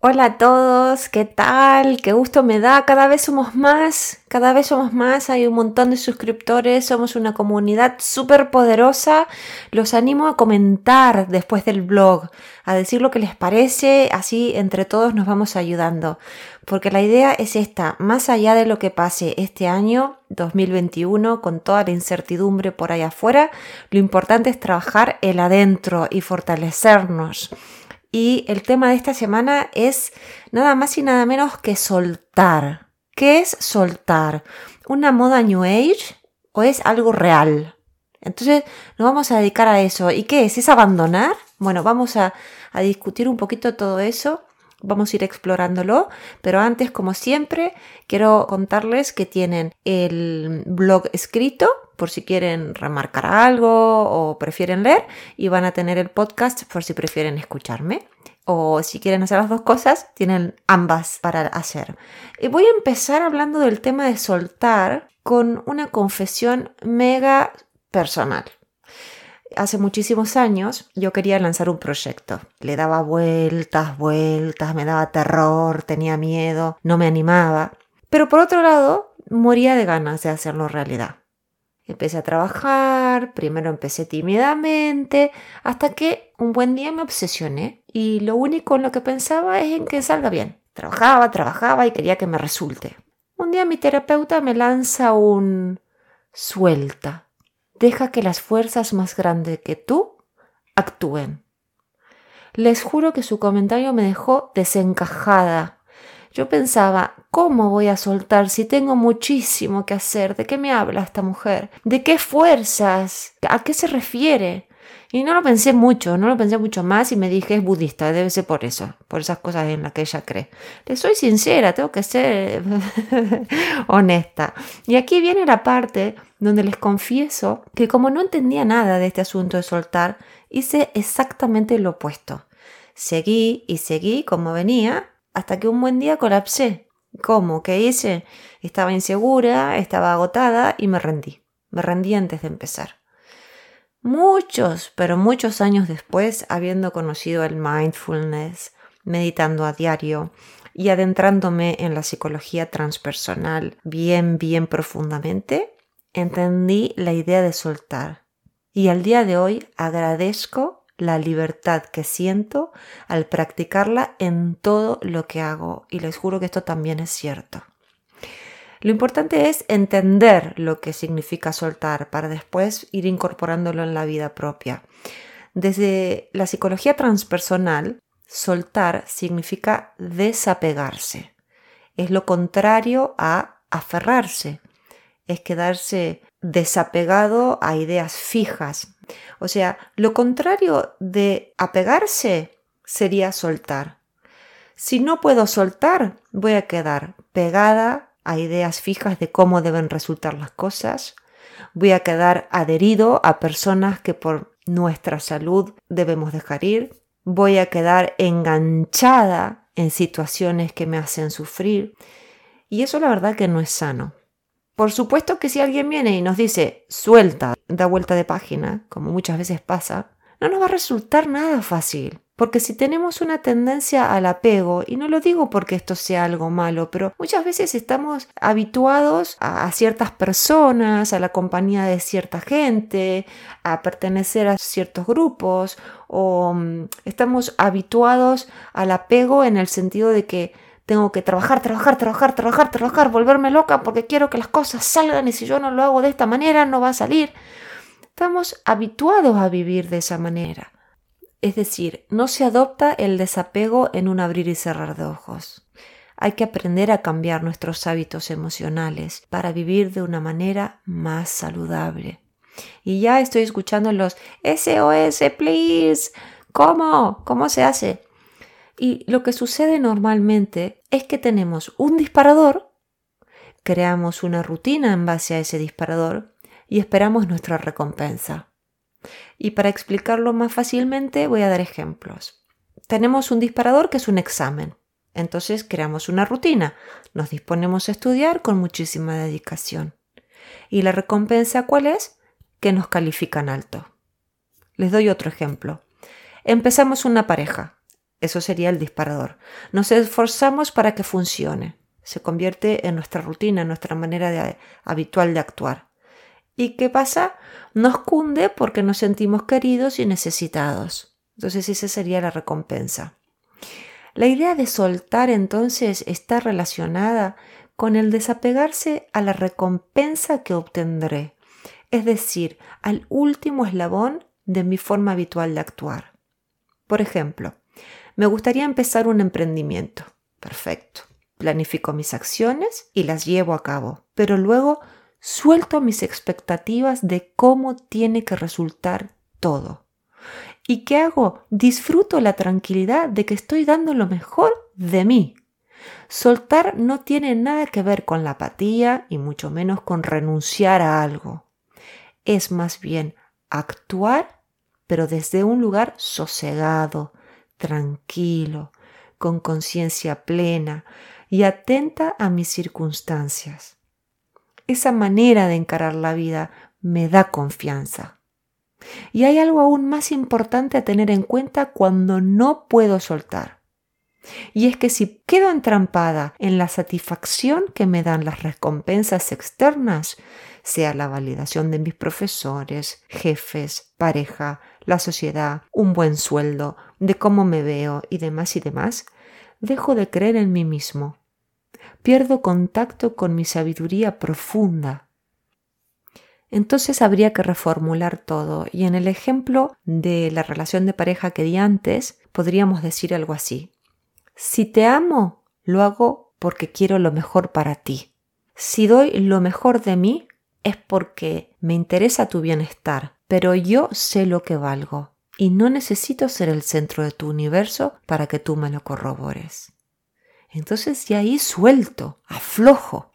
Hola a todos, ¿qué tal? Qué gusto me da. Cada vez somos más, cada vez somos más. Hay un montón de suscriptores, somos una comunidad súper poderosa. Los animo a comentar después del blog, a decir lo que les parece, así entre todos nos vamos ayudando. Porque la idea es esta, más allá de lo que pase este año 2021, con toda la incertidumbre por ahí afuera, lo importante es trabajar el adentro y fortalecernos y el tema de esta semana es nada más y nada menos que soltar. ¿Qué es soltar? ¿Una moda New Age o es algo real? Entonces nos vamos a dedicar a eso. ¿Y qué es? ¿Es abandonar? Bueno, vamos a, a discutir un poquito todo eso Vamos a ir explorándolo, pero antes, como siempre, quiero contarles que tienen el blog escrito por si quieren remarcar algo o prefieren leer y van a tener el podcast por si prefieren escucharme. O si quieren hacer las dos cosas, tienen ambas para hacer. Y voy a empezar hablando del tema de soltar con una confesión mega personal hace muchísimos años yo quería lanzar un proyecto. Le daba vueltas, vueltas, me daba terror, tenía miedo, no me animaba. Pero por otro lado, moría de ganas de hacerlo realidad. Empecé a trabajar, primero empecé tímidamente, hasta que un buen día me obsesioné y lo único en lo que pensaba es en que salga bien. Trabajaba, trabajaba y quería que me resulte. Un día mi terapeuta me lanza un suelta Deja que las fuerzas más grandes que tú actúen. Les juro que su comentario me dejó desencajada. Yo pensaba, ¿cómo voy a soltar si tengo muchísimo que hacer? ¿De qué me habla esta mujer? ¿De qué fuerzas? ¿A qué se refiere? Y no lo pensé mucho, no lo pensé mucho más y me dije, es budista, debe ser por eso, por esas cosas en las que ella cree. Le soy sincera, tengo que ser honesta. Y aquí viene la parte donde les confieso que como no entendía nada de este asunto de soltar, hice exactamente lo opuesto. Seguí y seguí como venía hasta que un buen día colapsé. ¿Cómo? ¿Qué hice? Estaba insegura, estaba agotada y me rendí. Me rendí antes de empezar. Muchos, pero muchos años después, habiendo conocido el mindfulness, meditando a diario y adentrándome en la psicología transpersonal bien, bien profundamente, entendí la idea de soltar. Y al día de hoy agradezco la libertad que siento al practicarla en todo lo que hago. Y les juro que esto también es cierto. Lo importante es entender lo que significa soltar para después ir incorporándolo en la vida propia. Desde la psicología transpersonal, soltar significa desapegarse. Es lo contrario a aferrarse. Es quedarse desapegado a ideas fijas. O sea, lo contrario de apegarse sería soltar. Si no puedo soltar, voy a quedar pegada a ideas fijas de cómo deben resultar las cosas. Voy a quedar adherido a personas que por nuestra salud debemos dejar ir. Voy a quedar enganchada en situaciones que me hacen sufrir. Y eso la verdad que no es sano. Por supuesto que si alguien viene y nos dice suelta, da vuelta de página, como muchas veces pasa, no nos va a resultar nada fácil. Porque si tenemos una tendencia al apego, y no lo digo porque esto sea algo malo, pero muchas veces estamos habituados a, ciertas personas, a la compañía de cierta gente, a pertenecer a ciertos grupos, o mm, estamos habituados al apego en el sentido de que tengo que trabajar, trabajar, trabajar, trabajar, trabajar, volverme loca porque quiero que las cosas salgan y si yo no lo hago de esta manera no va a salir. Estamos habituados a vivir de esa manera. Es decir, no se adopta el desapego en un abrir y cerrar de ojos. Hay que aprender a cambiar nuestros hábitos emocionales para vivir de una manera más saludable. Y ya estoy escuchando los SOS, please. ¿Cómo? ¿Cómo se hace? Y lo que sucede normalmente es que tenemos un disparador, creamos una rutina en base a ese disparador y esperamos nuestra recompensa. Y para explicarlo más fácilmente voy a dar ejemplos. Tenemos un disparador que es un examen. Entonces creamos una rutina. Nos disponemos a estudiar con muchísima dedicación. ¿Y la recompensa cuál es? Que nos califican alto. Les doy otro ejemplo. Empezamos una pareja. Eso sería el disparador. Nos esforzamos para que funcione. Se convierte en nuestra rutina, en nuestra manera habitual de actuar. ¿Y qué pasa? Nos cunde porque nos sentimos queridos y necesitados. Entonces esa sería la recompensa. La idea de soltar entonces está relacionada con el desapegarse a la recompensa que obtendré, es decir, al último eslabón de mi forma habitual de actuar. Por ejemplo, me gustaría empezar un emprendimiento. Perfecto. Planifico mis acciones y las llevo a cabo, pero luego suelto mis expectativas de cómo tiene que resultar todo. ¿Y qué hago? Disfruto la tranquilidad de que estoy dando lo mejor de mí. Soltar no tiene nada que ver con la apatía y mucho menos con renunciar a algo. Es más bien actuar, pero desde un lugar sosegado, tranquilo, con conciencia plena y atenta a mis circunstancias. Esa manera de encarar la vida me da confianza. Y hay algo aún más importante a tener en cuenta cuando no puedo soltar. Y es que si quedo entrampada en la satisfacción que me dan las recompensas externas, sea la validación de mis profesores, jefes, pareja, la sociedad, un buen sueldo, de cómo me veo y demás y demás, dejo de creer en mí mismo. Pierdo contacto con mi sabiduría profunda. Entonces habría que reformular todo y en el ejemplo de la relación de pareja que di antes podríamos decir algo así. Si te amo, lo hago porque quiero lo mejor para ti. Si doy lo mejor de mí, es porque me interesa tu bienestar, pero yo sé lo que valgo y no necesito ser el centro de tu universo para que tú me lo corrobores. Entonces ya ahí suelto, aflojo.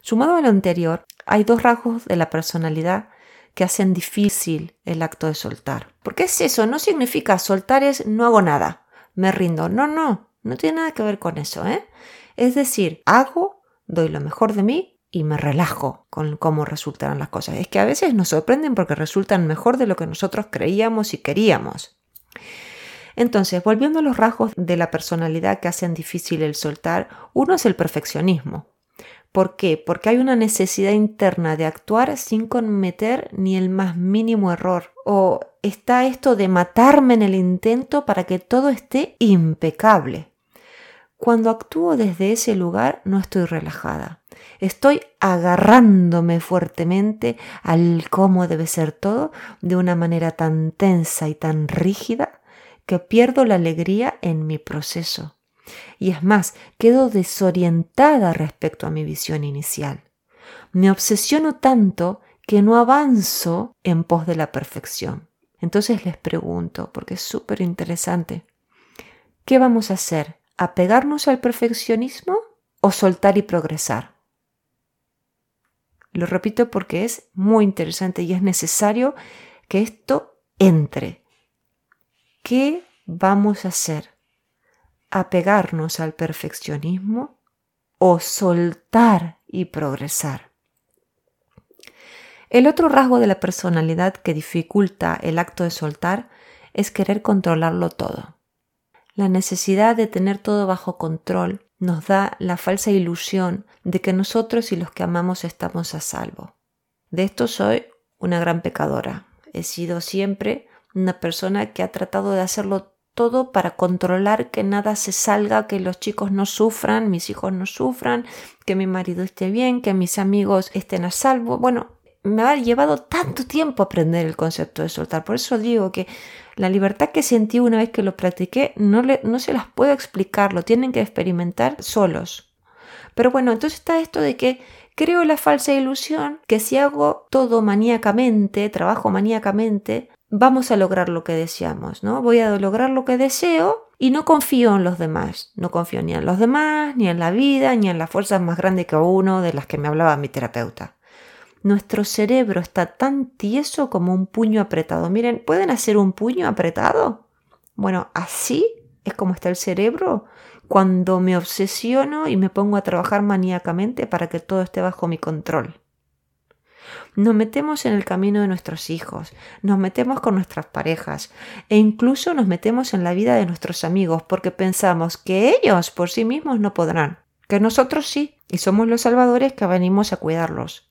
Sumado a lo anterior, hay dos rasgos de la personalidad que hacen difícil el acto de soltar. Porque es eso, no significa soltar es no hago nada, me rindo. No, no, no tiene nada que ver con eso, ¿eh? Es decir, hago, doy lo mejor de mí y me relajo con cómo resultarán las cosas. Es que a veces nos sorprenden porque resultan mejor de lo que nosotros creíamos y queríamos. Entonces, volviendo a los rasgos de la personalidad que hacen difícil el soltar, uno es el perfeccionismo. ¿Por qué? Porque hay una necesidad interna de actuar sin cometer ni el más mínimo error. O está esto de matarme en el intento para que todo esté impecable. Cuando actúo desde ese lugar no estoy relajada. Estoy agarrándome fuertemente al cómo debe ser todo de una manera tan tensa y tan rígida que pierdo la alegría en mi proceso. Y es más, quedo desorientada respecto a mi visión inicial. Me obsesiono tanto que no avanzo en pos de la perfección. Entonces les pregunto, porque es súper interesante, ¿qué vamos a hacer? ¿Apegarnos al perfeccionismo o soltar y progresar? Lo repito porque es muy interesante y es necesario que esto entre. ¿Qué vamos a hacer? ¿Apegarnos al perfeccionismo o soltar y progresar? El otro rasgo de la personalidad que dificulta el acto de soltar es querer controlarlo todo. La necesidad de tener todo bajo control nos da la falsa ilusión de que nosotros y los que amamos estamos a salvo. De esto soy una gran pecadora. He sido siempre una persona que ha tratado de hacerlo todo para controlar que nada se salga, que los chicos no sufran, mis hijos no sufran, que mi marido esté bien, que mis amigos estén a salvo. Bueno, me ha llevado tanto tiempo aprender el concepto de soltar. Por eso digo que la libertad que sentí una vez que lo practiqué no, no se las puedo explicar, lo tienen que experimentar solos. Pero bueno, entonces está esto de que creo la falsa ilusión que si hago todo maníacamente, trabajo maníacamente, vamos a lograr lo que deseamos, ¿no? Voy a lograr lo que deseo y no confío en los demás. No confío ni en los demás, ni en la vida, ni en las fuerzas más grandes que uno de las que me hablaba mi terapeuta nuestro cerebro está tan tieso como un puño apretado. Miren, ¿pueden hacer un puño apretado? Bueno, así es como está el cerebro cuando me obsesiono y me pongo a trabajar maníacamente para que todo esté bajo mi control. Nos metemos en el camino de nuestros hijos, nos metemos con nuestras parejas e incluso nos metemos en la vida de nuestros amigos porque pensamos que ellos por sí mismos no podrán, que nosotros sí, y somos los salvadores que venimos a cuidarlos.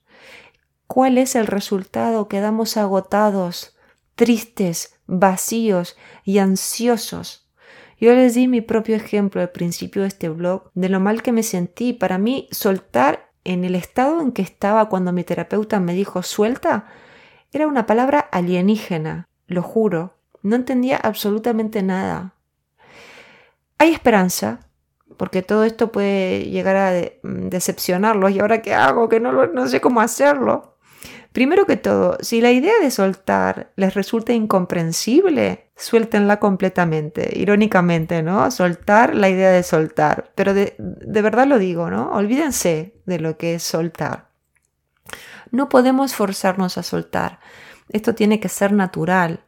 ¿Cuál es el resultado? Quedamos agotados, tristes, vacíos y ansiosos. Yo les di mi propio ejemplo al principio de este blog de lo mal que me sentí. Para mí, soltar en el estado en que estaba cuando mi terapeuta me dijo suelta, era una palabra alienígena, lo juro. No entendía absolutamente nada. Hay esperanza, porque todo esto puede llegar a decepcionarlos. ¿Y ahora qué hago? Que no, no sé cómo hacerlo. Primero que todo, si la idea de soltar les resulta incomprensible, suéltenla completamente. Irónicamente, ¿no? Soltar la idea de soltar. Pero de, de verdad lo digo, ¿no? Olvídense de lo que es soltar. No podemos forzarnos a soltar. Esto tiene que ser natural.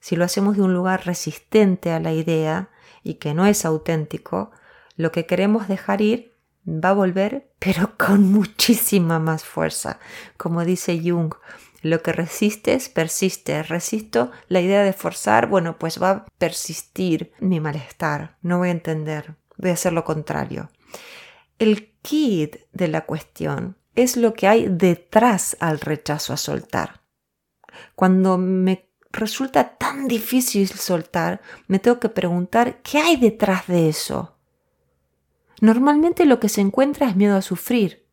Si lo hacemos de un lugar resistente a la idea y que no es auténtico, lo que queremos dejar ir va a volver, pero con muchísima más fuerza. Como dice Jung, lo que resistes, persiste. Resisto la idea de forzar, bueno, pues va a persistir mi malestar. No voy a entender, voy a hacer lo contrario. El kit de la cuestión es lo que hay detrás al rechazo a soltar. Cuando me resulta tan difícil soltar, me tengo que preguntar qué hay detrás de eso. Normalmente lo que se encuentra es miedo a sufrir.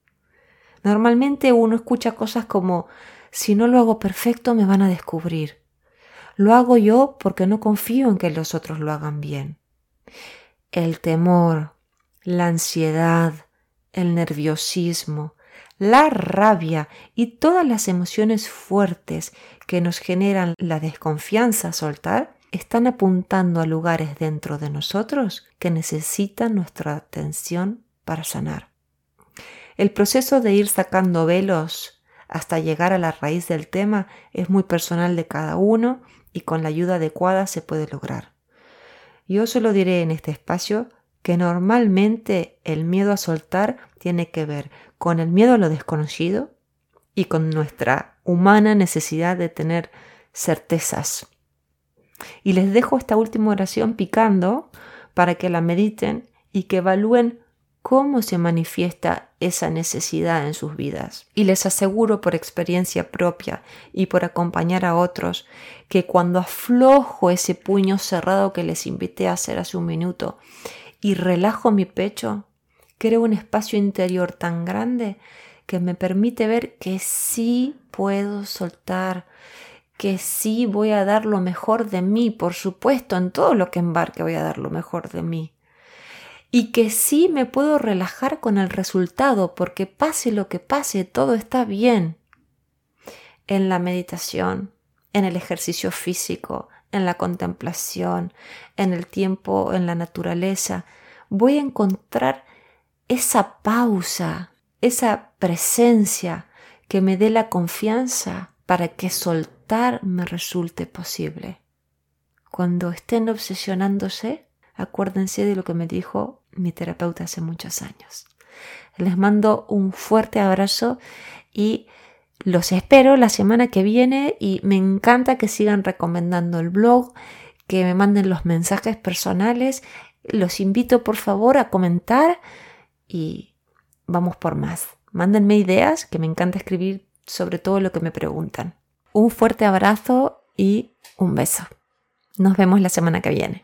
Normalmente uno escucha cosas como si no lo hago perfecto me van a descubrir. Lo hago yo porque no confío en que los otros lo hagan bien. El temor, la ansiedad, el nerviosismo, la rabia y todas las emociones fuertes que nos generan la desconfianza a soltar están apuntando a lugares dentro de nosotros que necesitan nuestra atención para sanar. El proceso de ir sacando velos hasta llegar a la raíz del tema es muy personal de cada uno y con la ayuda adecuada se puede lograr. Yo solo diré en este espacio que normalmente el miedo a soltar tiene que ver con el miedo a lo desconocido y con nuestra humana necesidad de tener certezas y les dejo esta última oración picando para que la mediten y que evalúen cómo se manifiesta esa necesidad en sus vidas. Y les aseguro por experiencia propia y por acompañar a otros que cuando aflojo ese puño cerrado que les invité a hacer hace un minuto y relajo mi pecho, creo un espacio interior tan grande que me permite ver que sí puedo soltar, que sí voy a dar lo mejor de mí, por supuesto, en todo lo que embarque voy a dar lo mejor de mí. Y que sí me puedo relajar con el resultado, porque pase lo que pase, todo está bien. En la meditación, en el ejercicio físico, en la contemplación, en el tiempo, en la naturaleza, voy a encontrar esa pausa, esa presencia que me dé la confianza para que me resulte posible. Cuando estén obsesionándose, acuérdense de lo que me dijo mi terapeuta hace muchos años. Les mando un fuerte abrazo y los espero la semana que viene y me encanta que sigan recomendando el blog, que me manden los mensajes personales. Los invito por favor a comentar y vamos por más. Mándenme ideas, que me encanta escribir sobre todo lo que me preguntan. Un fuerte abrazo y un beso. Nos vemos la semana que viene.